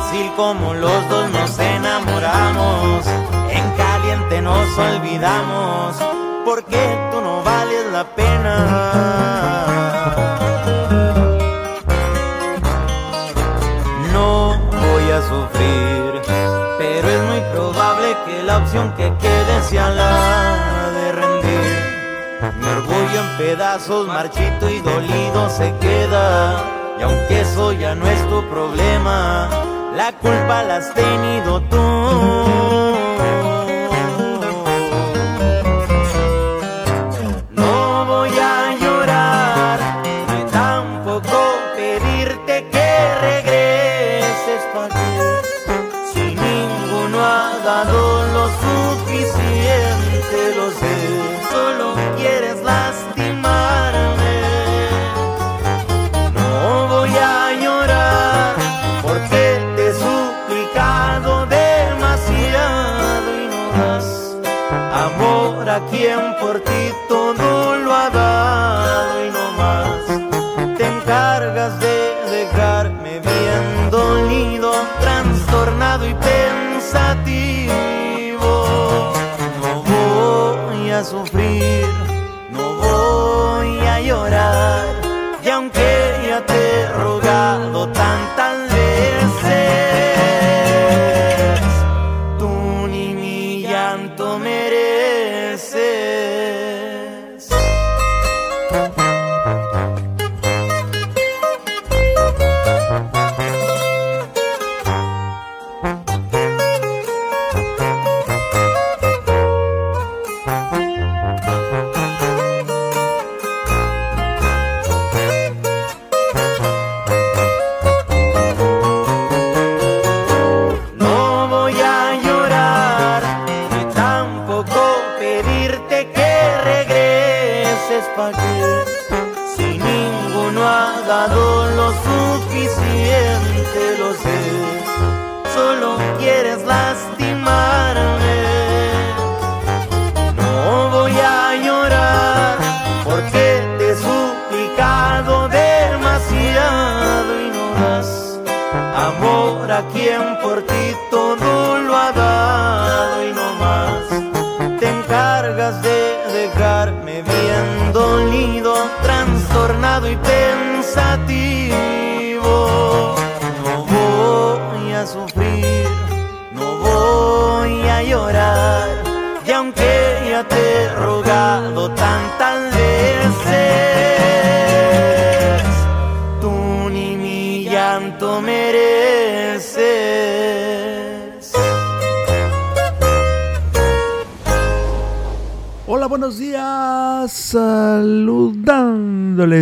Fácil como los dos nos enamoramos, en caliente nos olvidamos, porque tú no vales la pena. No voy a sufrir, pero es muy probable que la opción que quede sea la de rendir. Mi orgullo en pedazos, marchito y dolido se queda y aunque eso ya no es tu problema, la culpa la has tenido tú. por ti.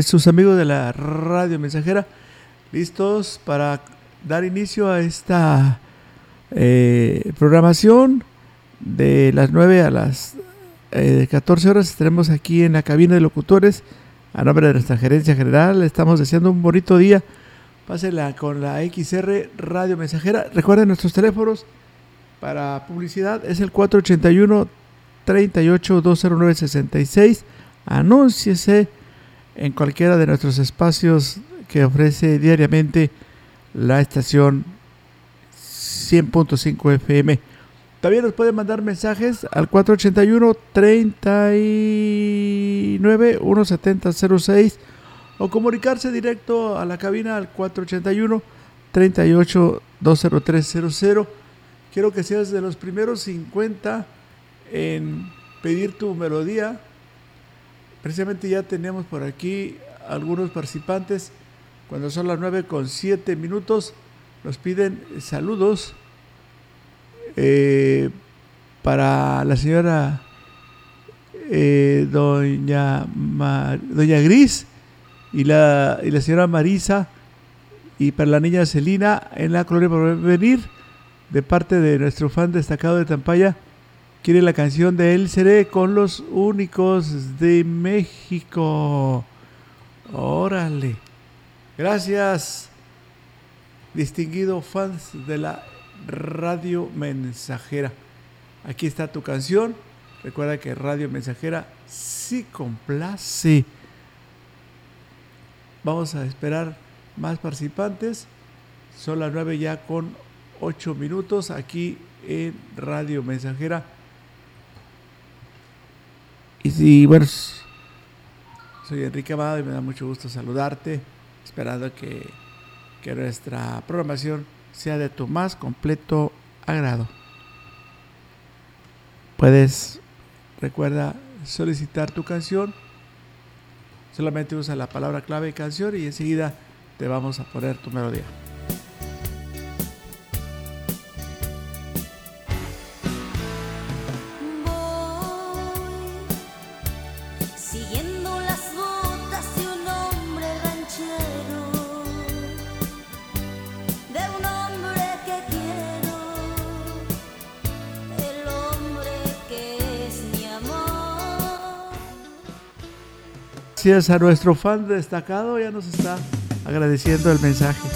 Sus amigos de la radio mensajera, listos para dar inicio a esta eh, programación de las 9 a las 14 eh, horas. Estaremos aquí en la cabina de locutores a nombre de nuestra gerencia general. Estamos deseando un bonito día. Pásenla con la XR Radio Mensajera. Recuerden nuestros teléfonos para publicidad es el 481 38 209 66. Anúnciese en cualquiera de nuestros espacios que ofrece diariamente la estación 100.5 FM. También nos pueden mandar mensajes al 481 39 17006 o comunicarse directo a la cabina al 481 38 20300. Quiero que seas de los primeros 50 en pedir tu melodía. Precisamente ya tenemos por aquí algunos participantes. Cuando son las 9 con 7 minutos, nos piden saludos eh, para la señora eh, doña, doña Gris y la, y la señora Marisa y para la niña Celina en la colonia por venir de parte de nuestro fan destacado de Tampaya quiere la canción de él seré con los únicos de México. Órale. Gracias distinguido fans de la radio mensajera. Aquí está tu canción. Recuerda que radio mensajera sí complace. Vamos a esperar más participantes. Son las 9 ya con 8 minutos aquí en Radio Mensajera. Y bueno, soy Enrique Amado y me da mucho gusto saludarte, esperando que, que nuestra programación sea de tu más completo agrado. Puedes, recuerda, solicitar tu canción Solamente usa la palabra clave canción y enseguida te vamos a poner tu melodía. Gracias a nuestro fan destacado, ya nos está agradeciendo el mensaje.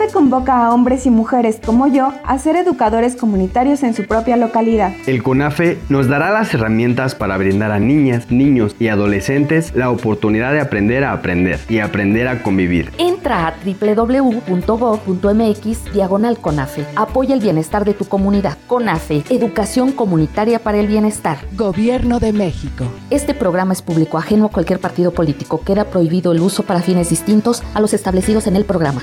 CONAFE convoca a hombres y mujeres como yo a ser educadores comunitarios en su propia localidad. El CONAFE nos dará las herramientas para brindar a niñas, niños y adolescentes la oportunidad de aprender a aprender y aprender a convivir. Entra a www.gov.mx diagonal CONAFE. Apoya el bienestar de tu comunidad. CONAFE, Educación Comunitaria para el Bienestar. Gobierno de México. Este programa es público ajeno a cualquier partido político. Queda prohibido el uso para fines distintos a los establecidos en el programa.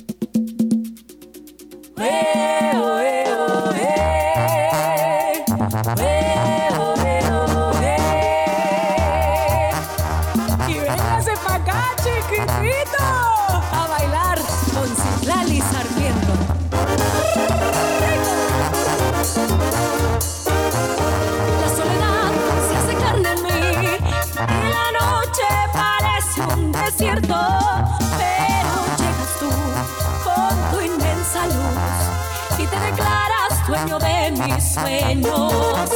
De mis sueños.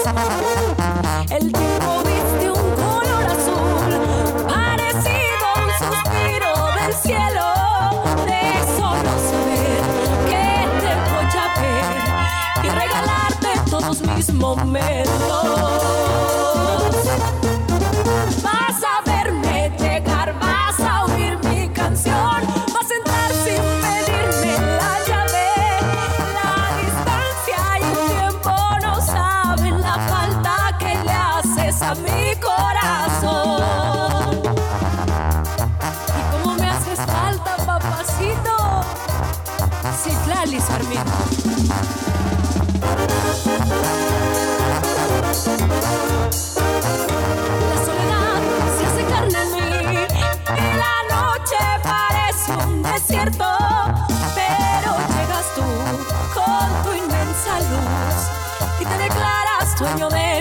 El tiempo viste un color azul parecido a un suspiro del cielo. De solo saber que te voy a ver y regalarte todos mis momentos.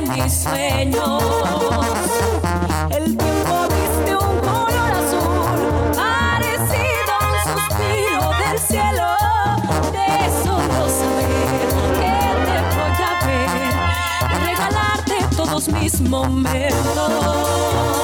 Mis sueños. El tiempo viste un color azul parecido a un suspiro del cielo. De solo saber que te voy a ver y regalarte todos mis momentos.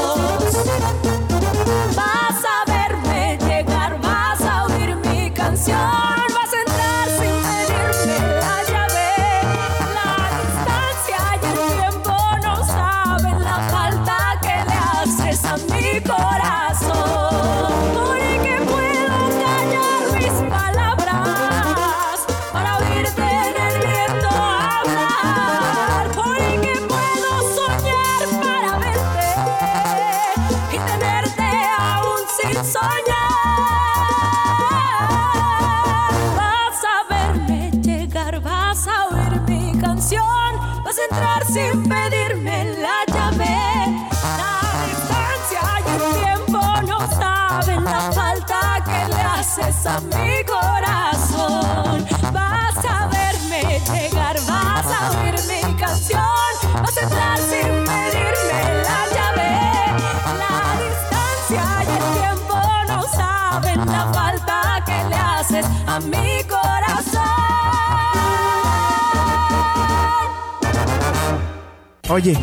Oye,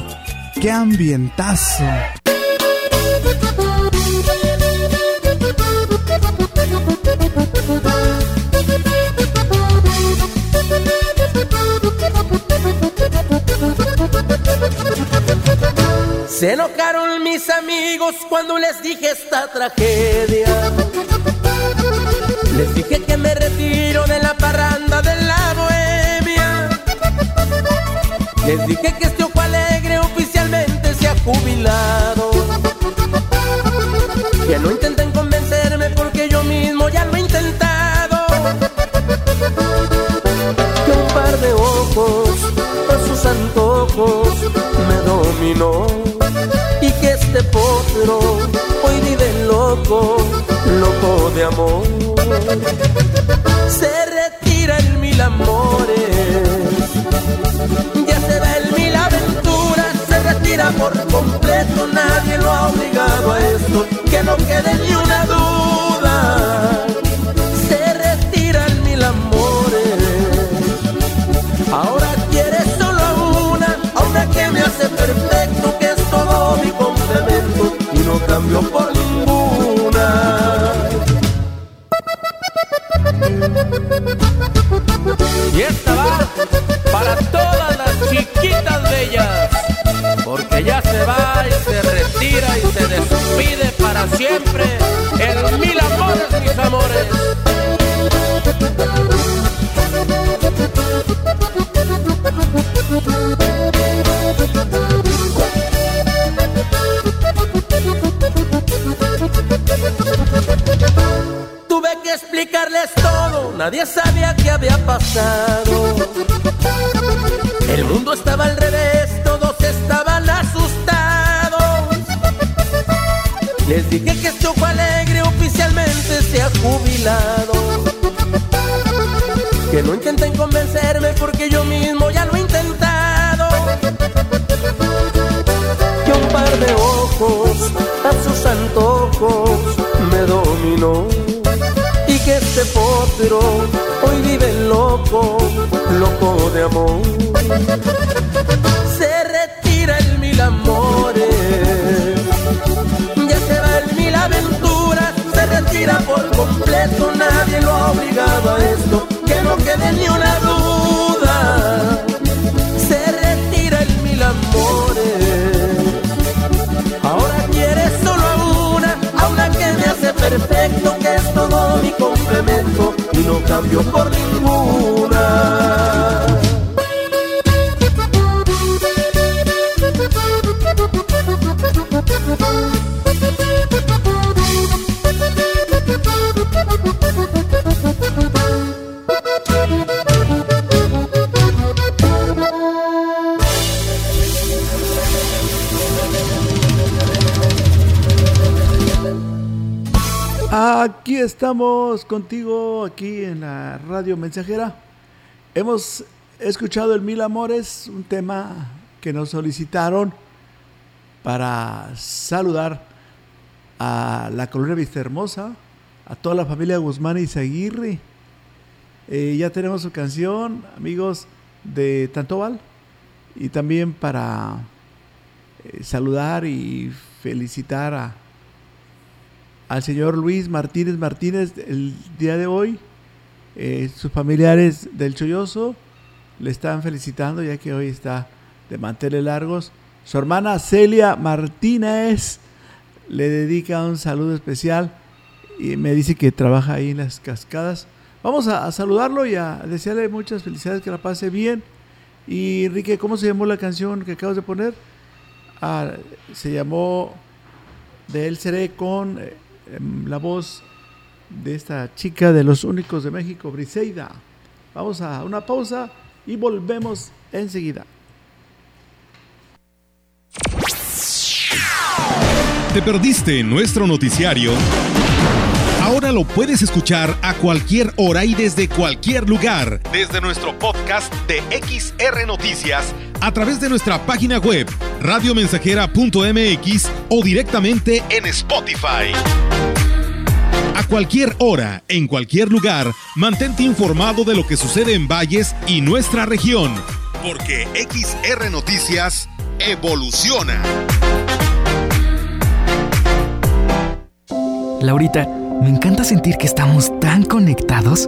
qué ambientazo. Se enojaron mis amigos cuando les dije esta tragedia. Antojos me dominó y que este potro hoy vive loco, loco de amor. Se retira en mil amores, ya se va en mil aventuras, se retira por completo, nadie lo ha obligado a esto, que no quede ni una duda. Y esta va para todas las chiquitas bellas, porque ya se va y se retira y se despide para siempre en mil amores, mis amores. Nadie sabía qué había pasado. El mundo estaba al revés, todos estaban asustados. Les dije que Choco Alegre oficialmente se ha jubilado. Que no intenten convencerme porque yo mismo ya lo he intentado. Que un par de ojos a sus antojos me dominó. Que este potro hoy vive loco, loco de amor. Se retira el mil amores, ya se va el mil aventuras, se retira por completo, nadie lo ha obligado a esto, que no quede ni una todo mi complemento y no cambio por ninguna. Estamos contigo, aquí en la radio mensajera. Hemos escuchado el Mil Amores, un tema que nos solicitaron para saludar a la colonia Vista Hermosa, a toda la familia Guzmán y Zaguirre. Eh, ya tenemos su canción, amigos de Tantoval, y también para eh, saludar y felicitar a al señor Luis Martínez Martínez el día de hoy. Eh, sus familiares del Cholloso le están felicitando ya que hoy está de manteles largos. Su hermana Celia Martínez le dedica un saludo especial y me dice que trabaja ahí en las cascadas. Vamos a, saludarlo y a desearle muchas felicidades, que la pase bien. Y Enrique, ¿cómo se llamó la canción que acabas de poner? Ah, se llamó De él seré con eh, la voz de esta chica de los únicos de México, Briseida. Vamos a una pausa y volvemos enseguida. ¿Te perdiste nuestro noticiario? Ahora lo puedes escuchar a cualquier hora y desde cualquier lugar, desde nuestro podcast de XR Noticias, a través de nuestra página web, radiomensajera.mx o directamente en Spotify. A cualquier hora, en cualquier lugar, mantente informado de lo que sucede en Valles y nuestra región, porque XR Noticias evoluciona. Laurita, me encanta sentir que estamos tan conectados.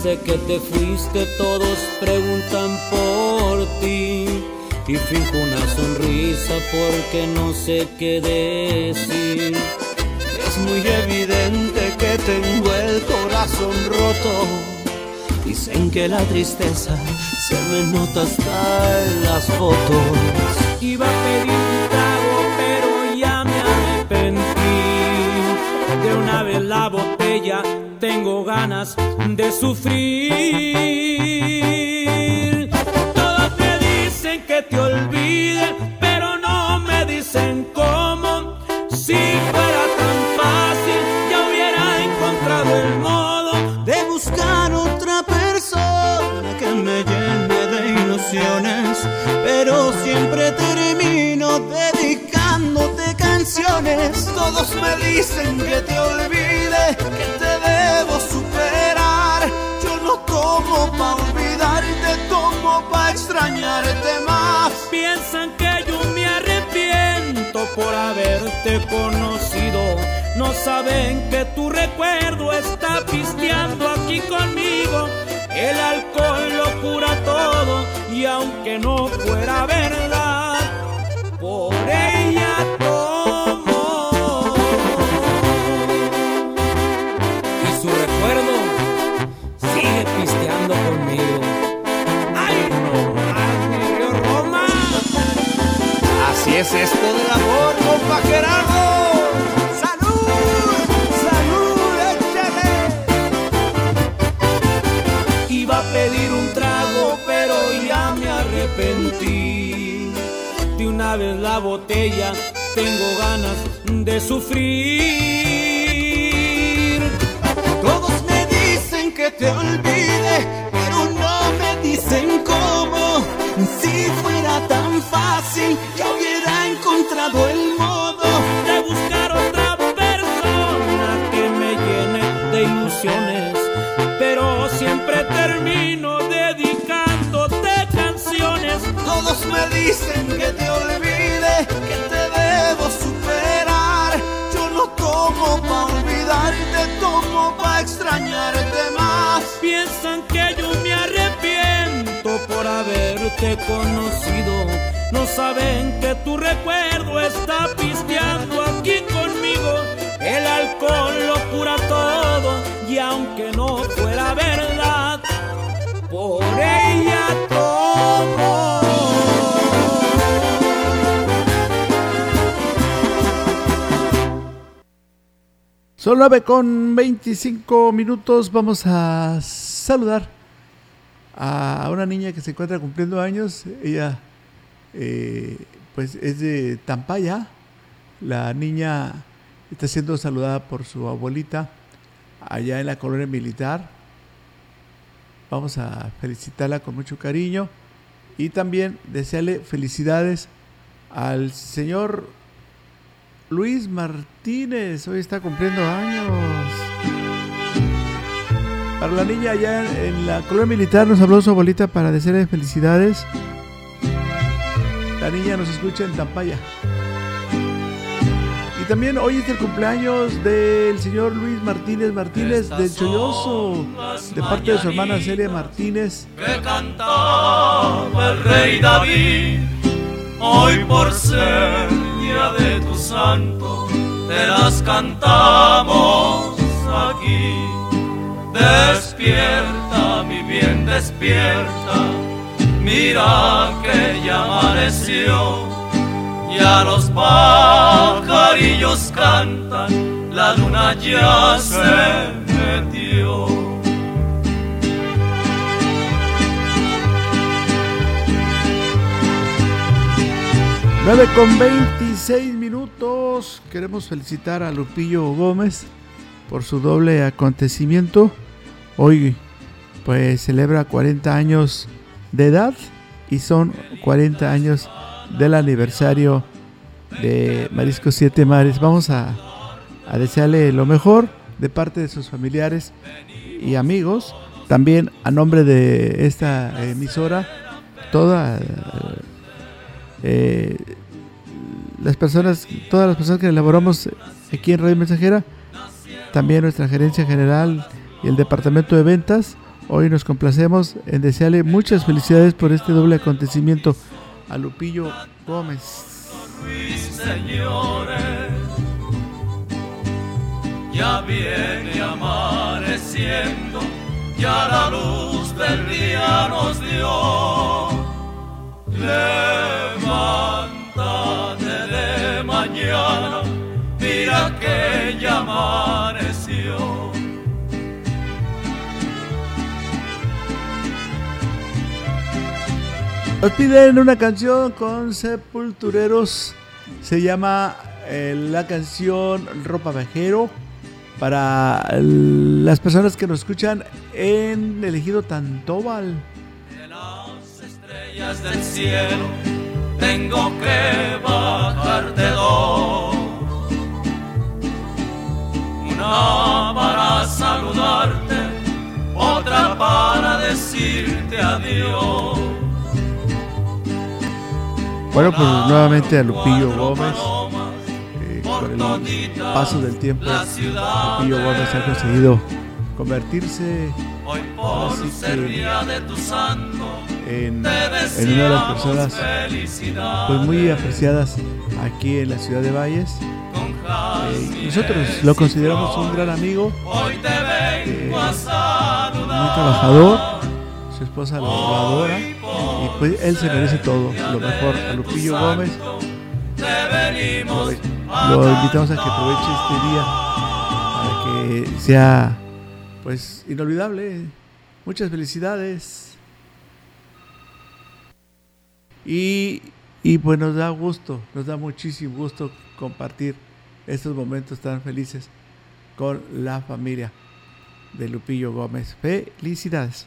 Desde que te fuiste todos preguntan por ti y fijo una sonrisa porque no sé qué decir. Es muy evidente que tengo el corazón roto. Dicen que la tristeza se me nota hasta en las fotos. Iba a pedir un trago, pero ya me arrepentí. De una vez la botella, tengo ganas de sufrir. Todos me dicen que te olvide, pero no me dicen cómo. Si fuera tan fácil, ya hubiera encontrado el modo de buscar otra persona que me llene de siempre termino dedicándote canciones. Todos me dicen que te olvide, conocido. No saben que tu recuerdo está pisteando aquí conmigo. El alcohol lo cura todo y aunque no fuera verdad, por ella es esto del amor, compa Gerardo. ¡Salud! ¡Salud! ¡Échale! Iba a pedir un trago, pero ya me arrepentí. De una vez la botella, tengo ganas de sufrir. Todos me dicen que te olvide, pero no me dicen cómo. Si fuera tan fácil, encontrado el modo de buscar otra persona que me llene de ilusiones. Pero siempre termino dedicándote canciones. Todos me dicen que te olvide, que te debo superar. Yo no tomo pa' olvidarte, tomo pa' extrañarte más. Piensan que yo me arrepiento por haberte conocido. No saben que tu recuerdo está pisteando aquí conmigo. El alcohol lo cura todo y aunque no fuera verdad, por ella tomo. Son 9 con 25 minutos. Vamos a saludar a una niña que se encuentra cumpliendo años. Ella, eh, pues, es de Tampaya. La niña está siendo saludada por su abuelita allá en la colonia militar. Vamos a felicitarla con mucho cariño y también desearle felicidades al señor Luis Martínez. Hoy está cumpliendo años. Para la niña allá en la colonia militar nos habló su abuelita para desearle felicidades. La niña nos escucha en Tampaya. Y también hoy es el cumpleaños del señor Luis Martínez Martínez del Cholloso, de parte de su hermana Celia Martínez. que cantaba el rey David. Hoy por ser día de tu santo, te las cantamos aquí. Despierta, mi bien, despierta. Mira que ya amaneció. Ya los pajarillos cantan, la luna ya se metió. 9 con 26 minutos. Queremos felicitar a Lupillo Gómez por su doble acontecimiento. Hoy pues celebra 40 años de edad y son 40 años del aniversario de Marisco Siete Mares. Vamos a, desearle lo mejor de parte de sus familiares y amigos. También a nombre de esta emisora, toda eh, las personas, todas las personas que elaboramos aquí en Radio Mensajera, también nuestra gerencia general y el departamento de ventas, hoy nos complacemos en desearle muchas felicidades por este doble acontecimiento a Lupillo Gómez. señores, ya viene amaneciendo, ya la luz del día nos dio. Levántate de mañana, mira que ya Nos piden una canción con Sepultureros. Se llama eh, la canción Ropa Vejero. Para las personas que nos escuchan en el ejido Tantóbal. estrellas del cielo tengo que bajarte dos. Una para saludarte, otra para decirte adiós. Bueno, pues nuevamente a Lupillo Gómez. eh, con el paso del tiempo, Lupillo Gómez ha conseguido convertirse que en, una de las personas pues muy apreciadas aquí en la ciudad de Valles. Eh, nosotros lo consideramos un gran amigo, muy saludar. trabajador, esposa lo, lo y pues él se merece todo, lo mejor. A Lupillo Gómez lo, lo invitamos a que aproveche este día para que sea pues inolvidable. Muchas felicidades. Y, y pues nos da gusto, nos da muchísimo gusto compartir estos momentos tan felices con la familia de Lupillo Gómez. Felicidades.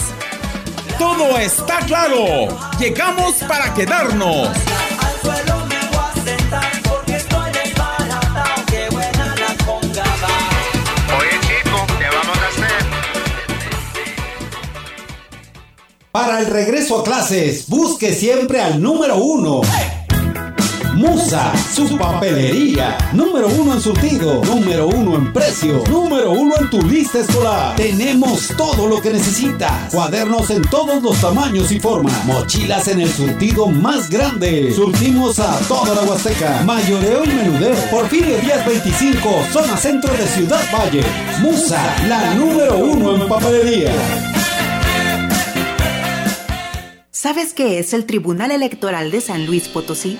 Todo está claro. Llegamos para quedarnos. Oye chico, ¿qué vamos a hacer? Para el regreso a clases, busque siempre al número uno. Musa, su papelería. Número uno en surtido, número uno en precio, número uno en tu lista escolar. Tenemos todo lo que necesitas. Cuadernos en todos los tamaños y formas. Mochilas en el surtido más grande. Surtimos a toda la Huasteca. Mayoreo y menudeo. Porfirio Díaz 25, zona centro de Ciudad Valle. Musa, la número uno en papelería. ¿Sabes qué es el Tribunal Electoral de San Luis Potosí?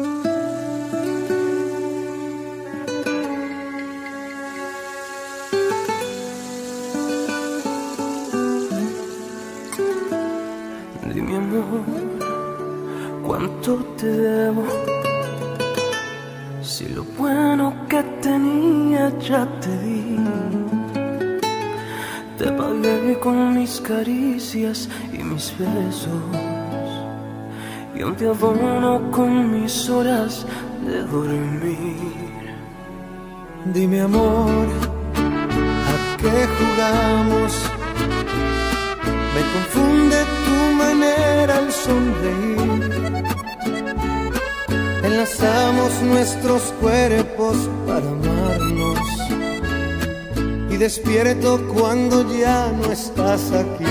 Caricias y mis besos. Y aún te abono con mis horas de dormir. Dime amor, ¿a qué jugamos? Me confunde tu manera al sonreír. Enlazamos nuestros cuerpos para amarnos. Despierto cuando ya no estás aquí.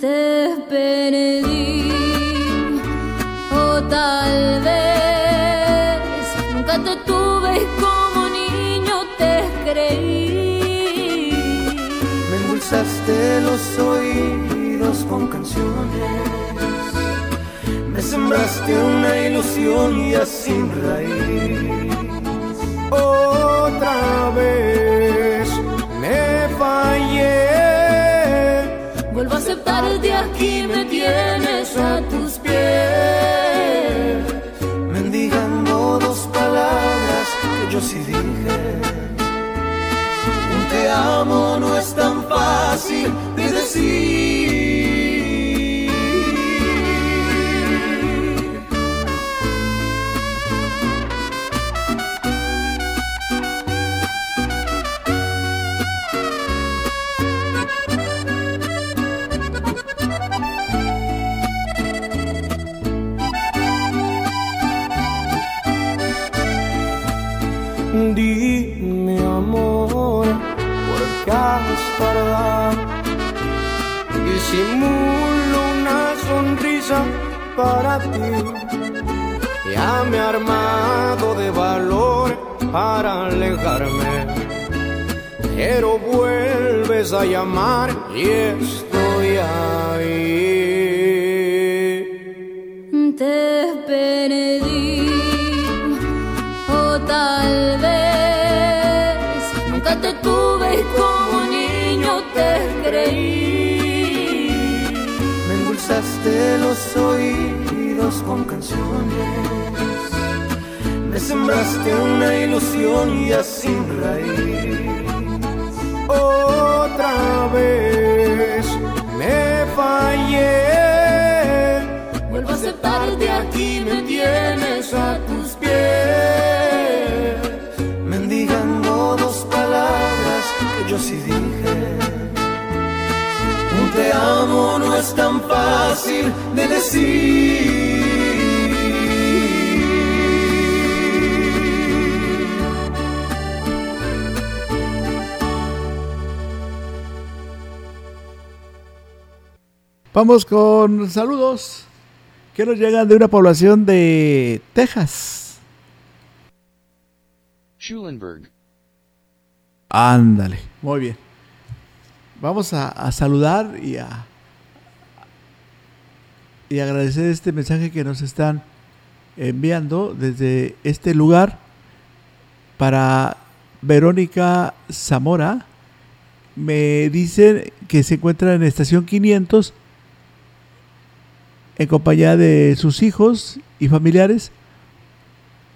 Te perdí o tal vez nunca te tuve y como niño te creí. Me endulzaste los oídos con canciones. Me sembraste una ilusión ya sin raíz. Otra vez me fallé. Vuelvo a aceptarte aquí, me tienes a tus pies. mendigando dos palabras que yo sí dije. Un te amo no es tan fácil de decir. Para alejarme. Pero vuelves a llamar y estoy ahí. Te perdí o tal vez nunca te tuve y como niño te creí. Me endulzaste los oídos con canciones. Sembraste una ilusión ya sin raíz. Otra vez me fallé. Vuelvo a aceptarte aquí, me tienes a tus pies. mendigando dos palabras que yo sí dije. Un te amo no es tan fácil de decir. Vamos con saludos que nos llegan de una población de Texas. Schulenburg. Ándale, muy bien. Vamos a, a saludar y a y agradecer este mensaje que nos están enviando desde este lugar para Verónica Zamora. Me dicen que se encuentra en estación 500 en compañía de sus hijos y familiares.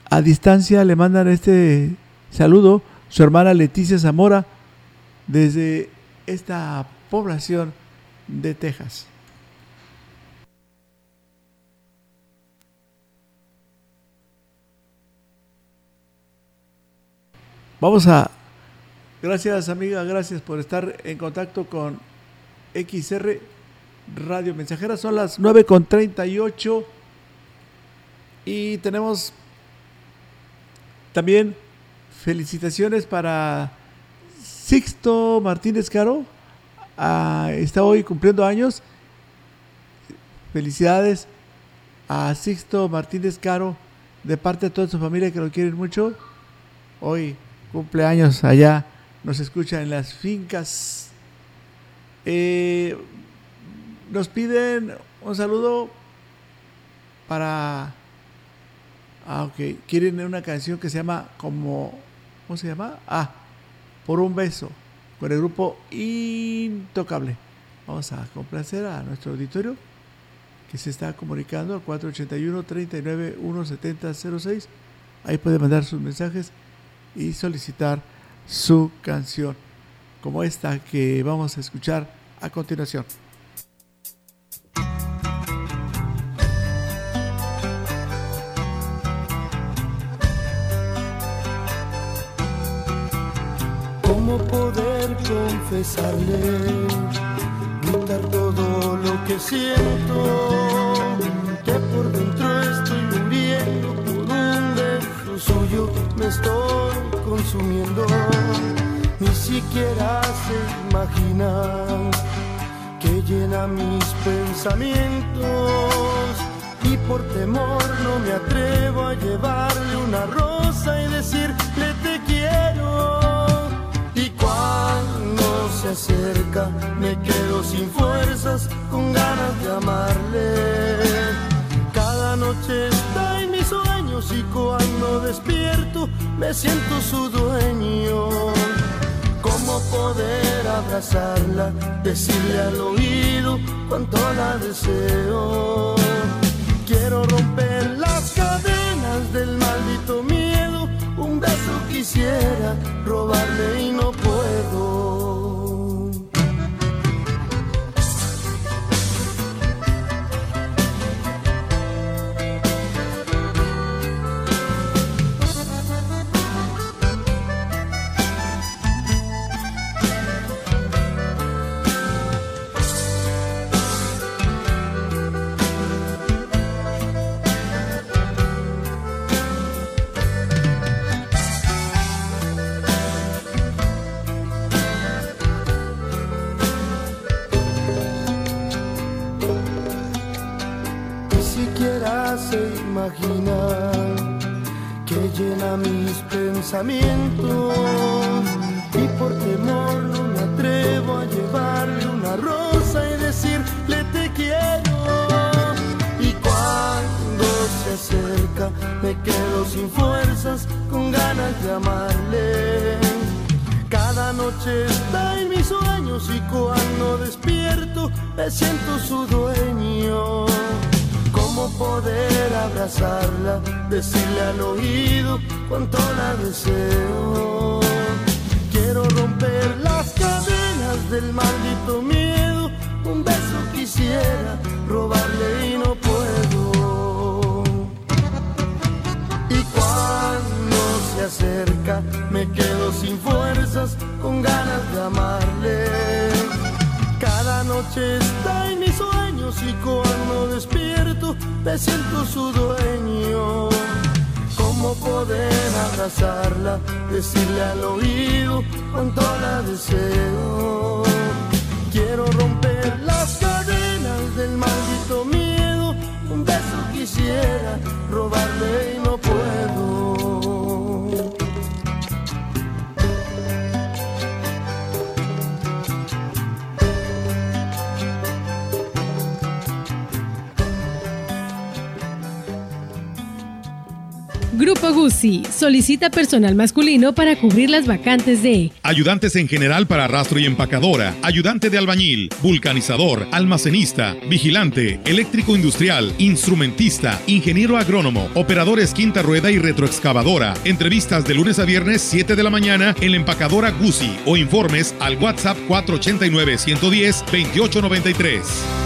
A distancia le mandan este saludo su hermana Leticia Zamora desde esta población de Texas. Vamos a... Gracias amiga, gracias por estar en contacto con XR Radio Mensajera. Son las 9.38 y tenemos también felicitaciones para Sixto Martínez Caro. Ah, está hoy cumpliendo años. Felicidades a Sixto Martínez Caro de parte de toda su familia que lo quieren mucho. Hoy cumpleaños allá, nos escucha en las fincas. Eh, nos piden un saludo para... Ah, ok. Quieren una canción que se llama como... ¿Cómo se llama? Ah, por un beso, con el grupo Intocable. Vamos a complacer a nuestro auditorio que se está comunicando al 481 39 17006 Ahí puede mandar sus mensajes y solicitar su canción, como esta que vamos a escuchar a continuación. ¿Cómo poder confesarle, gritar todo lo que siento? Que por dentro estoy muriendo por un beso suyo, me estoy consumiendo. Ni siquiera se imagina que llena mis pensamientos. Y por temor no me atrevo a llevarle una rosa y decirle te quiero. Acerca me quedo sin fuerzas, con ganas de amarle. Cada noche está en mis sueños y cuando despierto me siento su dueño. ¿Cómo poder abrazarla, decirle al oído cuánto la deseo? Quiero romper las cadenas del maldito miedo, un beso quisiera robarle y no que llena mis pensamientos. Y por temor no me atrevo a llevarle una rosa y decirle te quiero. Y cuando se acerca me quedo sin fuerzas con ganas de amarle. Cada noche está en mis sueños y cuando despierto me siento su dueño. ¿Cómo poder abrazarla, decirle al oído cuánto la deseo? Quiero romper las cadenas del maldito miedo, un beso quisiera robarle y no puedo. Y cuando se acerca me quedo sin fuerzas, con ganas de amarle. Cada noche está en mis sueños y cuando despierto me siento su dueño. ¿Cómo poder abrazarla, decirle al oído cuánto la deseo? Quiero romper las cadenas del maldito miedo, un beso quisiera robarle y no puedo. Grupo Guzzi solicita personal masculino para cubrir las vacantes de Ayudantes en general para rastro y empacadora, ayudante de albañil, vulcanizador, almacenista, vigilante, eléctrico industrial, instrumentista, ingeniero agrónomo, operadores quinta rueda y retroexcavadora. Entrevistas de lunes a viernes 7 de la mañana en la empacadora Guzzi o informes al WhatsApp 489 110 2893.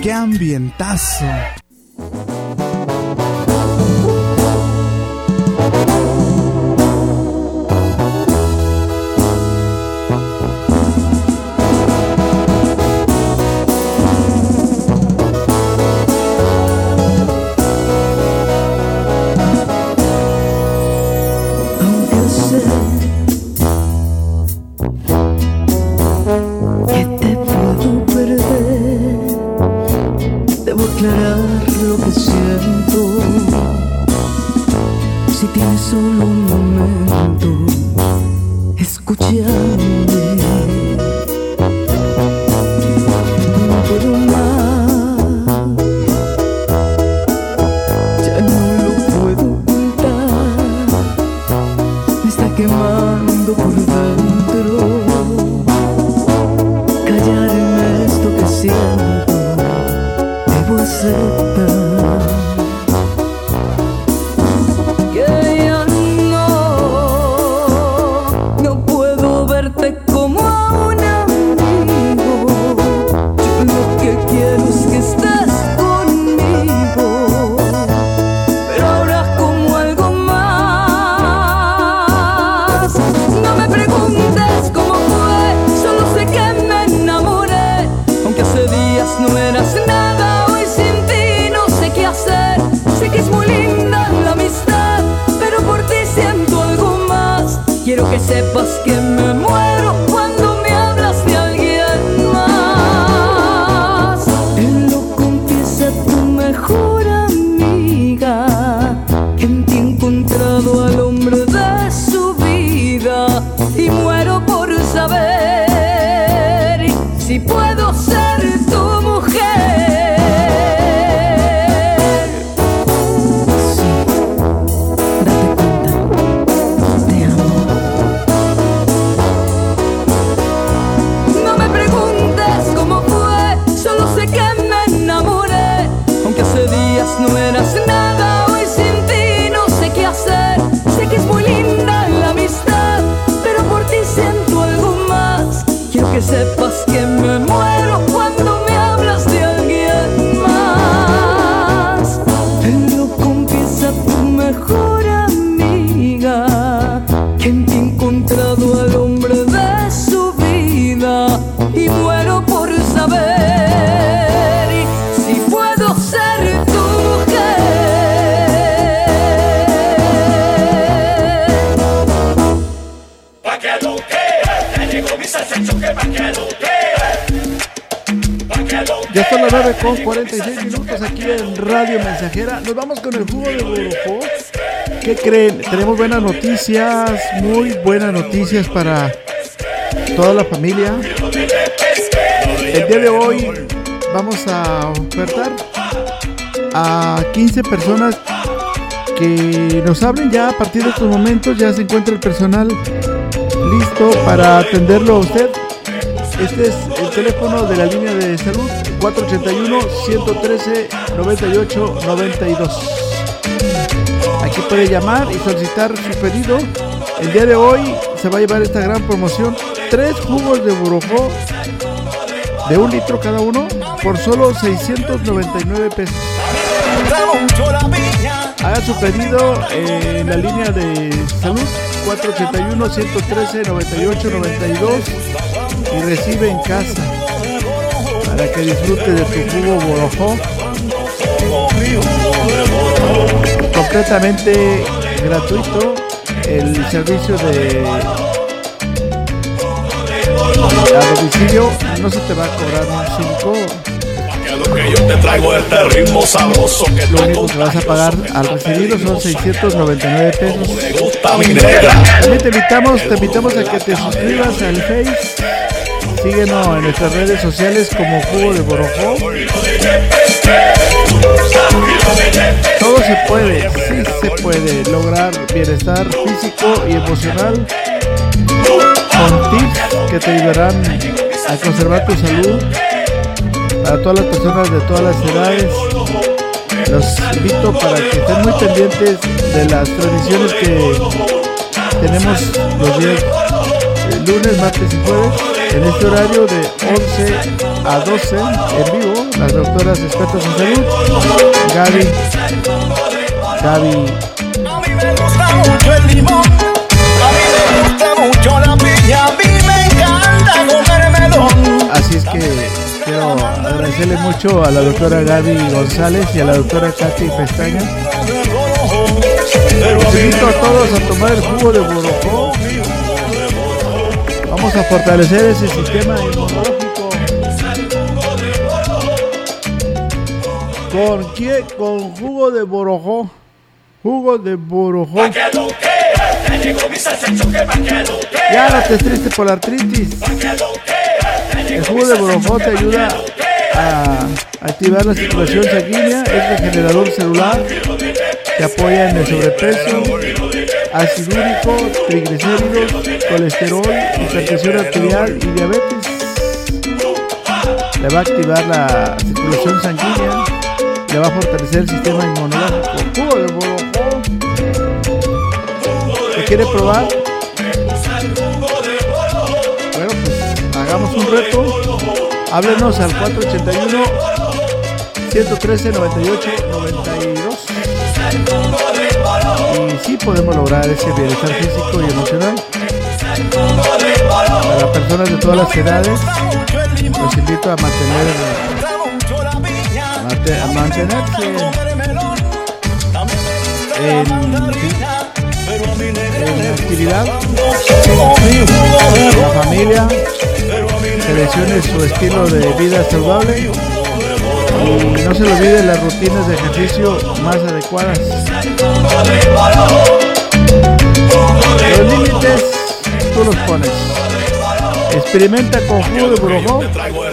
qué ambientazo. 46 minutos aquí en Radio Mensajera. Nos vamos con el jugo de Borojó. ¿Qué creen? Tenemos buenas noticias, muy buenas noticias para toda la familia. El día de hoy vamos a ofertar a 15 personas que nos hablen ya a partir de estos momentos. Ya se encuentra el personal listo para atenderlo a usted. Este es el teléfono de la línea de salud 481-113-9892. Aquí puede llamar y solicitar su pedido. El día de hoy se va a llevar esta gran promoción. Tres jugos de burojó de un litro cada uno por solo 699 pesos. Haga su pedido en la línea de salud 481-113-9892 y recibe en casa para que disfrute de tu jugo borojó. completamente gratuito el servicio de a domicilio. No se te va a cobrar un 5 Que yo te traigo este ritmo sabroso que lo único que vas a pagar al recibirlo son 699 pesos. También te invitamos te invitamos a que te suscribas al Face síguenos en nuestras redes sociales como Jugo de Borojó todo se puede, sí se puede lograr bienestar físico y emocional con tips que te ayudarán a conservar tu salud para todas las personas de todas las edades. Los invito para que estén muy pendientes de las transmisiones que tenemos los días eh, lunes, martes y jueves en este horario de 11 a 12 en vivo. Las doctoras expertas en salud, Gaby, Gaby Me gusta mucho el limón, a mí me gusta mucho la piña, a mí me encanta comer melón. Así es que quiero agradecerle mucho a la doctora Gaby González y a la doctora Katy Pestaña. Los invito a todos a tomar el jugo de Borojó. Vamos a fortalecer ese sistema inmunológico. ¿Con qué? Con jugo de Borojó. Jugo de Borojó. Ya no te triste por la artritis. El jugo de borojó te ayuda a activar la circulación sanguínea, es regenerador celular, te apoya en el sobrepeso, ácido úrico, triglicéridos, colesterol, hipertensión arterial y diabetes. Le va a activar la circulación sanguínea, le va a fortalecer el sistema inmunológico. Jugo de. ¿Te quiere probar? Bueno, pues hagamos un reto. Háblenos al 481 113 98 92. Y sí podemos lograr ese bienestar físico y emocional. Para personas de todas las edades, los invito a mantener a mante- a mantenerse en, en actividad, la familia, seleccione su estilo de vida saludable y no se le olvide las rutinas de ejercicio más adecuadas. Los límites tú los pones. Experimenta con jugo de borojó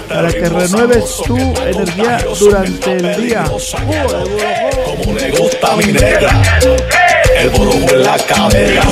para que renueves tu energía durante el día. Borojó. Como le gusta mi negra. El borojo en la cadera.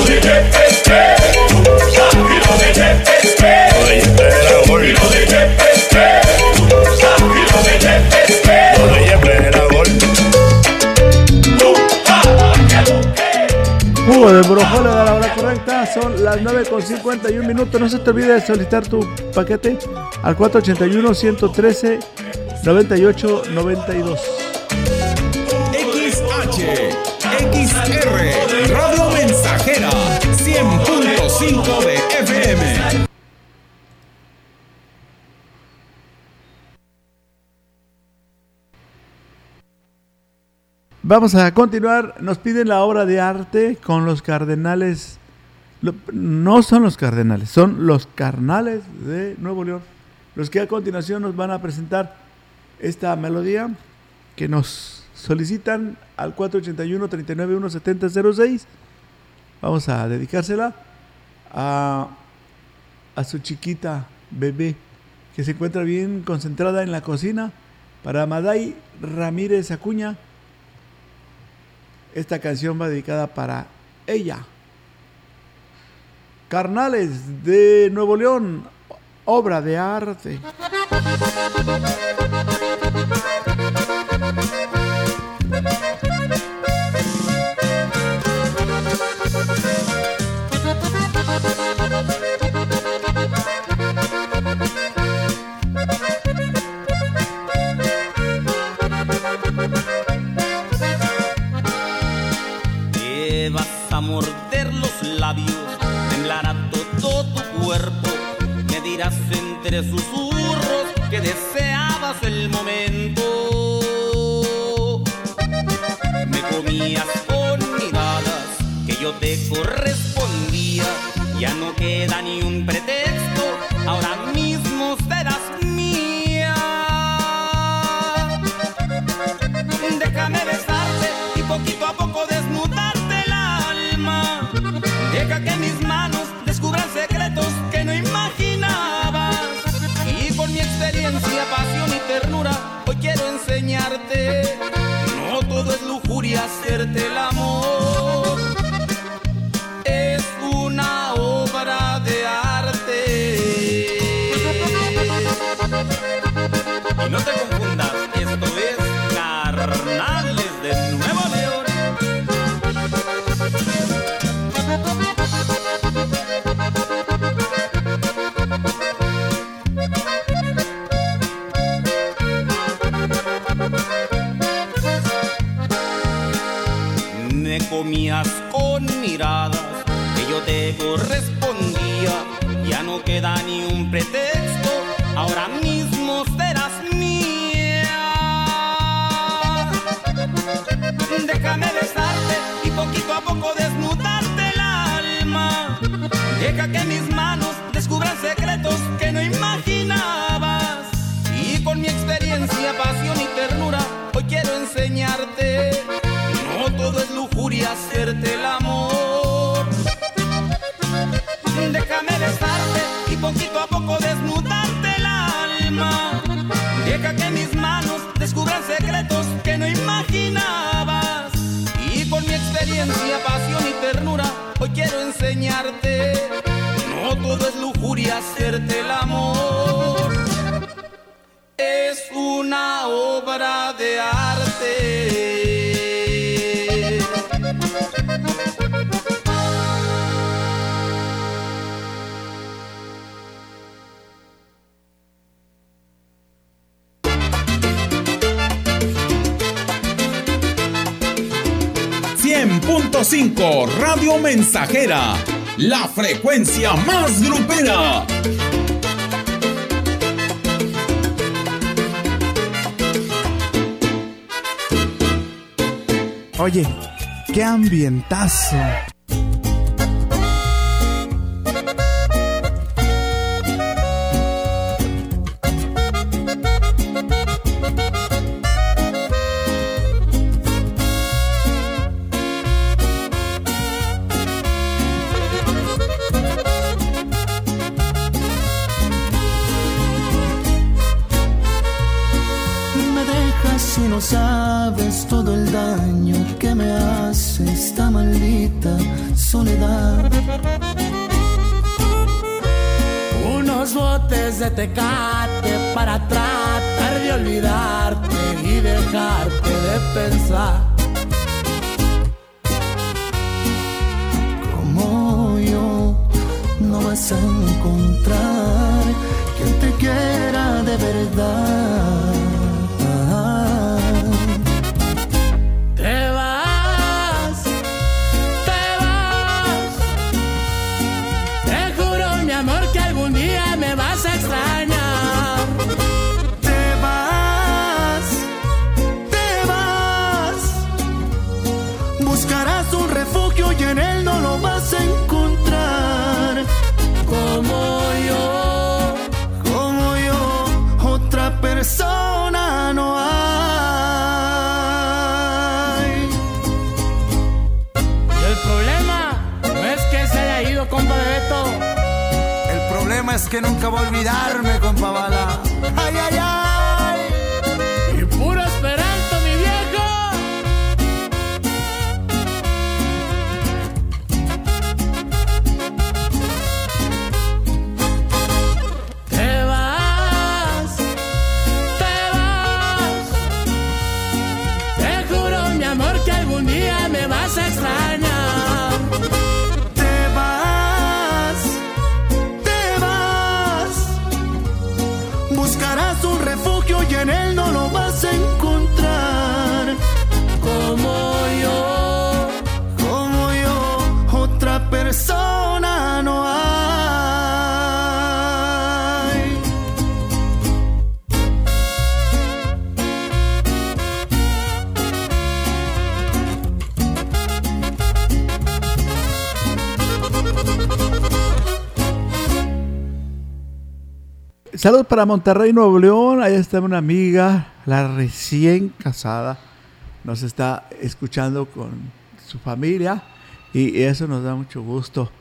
Jugo de borojó le da la hora correcta, son las 9 con 51 minutos. No se te olvide de solicitar tu paquete al 481 113 98 92. XH, XR, Radio Mensajera, 100.5 Vamos a continuar. Nos piden la obra de arte con los cardenales. No son los cardenales, son los carnales de Nuevo León. Los que a continuación nos van a presentar esta melodía que nos solicitan al 481 391 7006. Vamos a dedicársela a, a su chiquita bebé que se encuentra bien concentrada en la cocina para Maday Ramírez Acuña. Esta canción va dedicada para ella. Carnales de Nuevo León, obra de arte. entre susurros que deseabas el momento. Me comías con miradas que yo te correspondía, ya no queda ni un pretexto, ahora mismo. hacerte el amor. frecuencia más grupera. Oye, qué ambientazo. Saludos para Monterrey, Nuevo León. Ahí está una amiga, la recién casada. Nos está escuchando con su familia y eso nos da mucho gusto.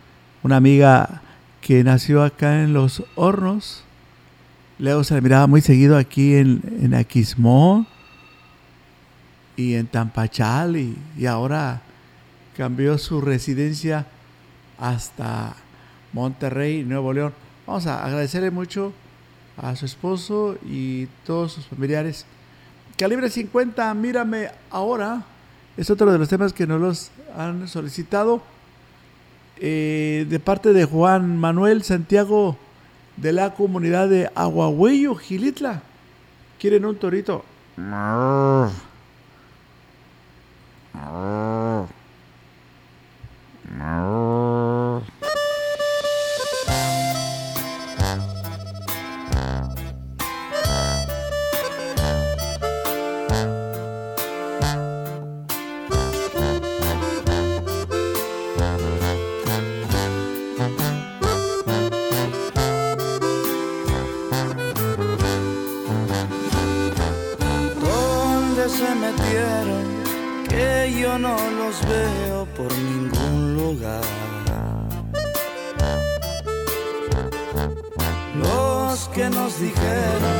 Una amiga que nació acá en Los Hornos. Luego se la miraba muy seguido aquí en, en Aquismón y en Tampachal y, y ahora cambió su residencia hasta Monterrey, Nuevo León. Vamos a agradecerle mucho a su esposo y todos sus familiares. Calibre 50, mírame ahora. Es otro de los temas que nos los han solicitado. Eh, de parte de Juan Manuel Santiago de la comunidad de Aguahuello, Gilitla. ¿Quieren un torito? Se metieron? Que yo no los veo por ningún lugar. Los que nos dijeron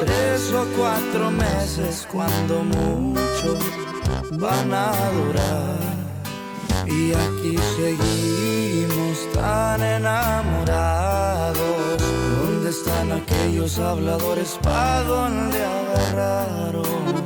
tres o cuatro meses cuando mucho van a durar. Y aquí seguimos tan enamorados. ¿Dónde están aquellos habladores? ¿Pa' dónde agarraron?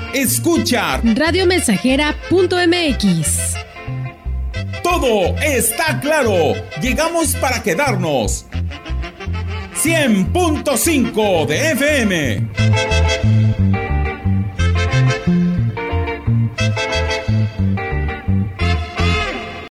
escucha Radiomensajera.mx. Todo está claro. Llegamos para quedarnos. 100.5 de FM.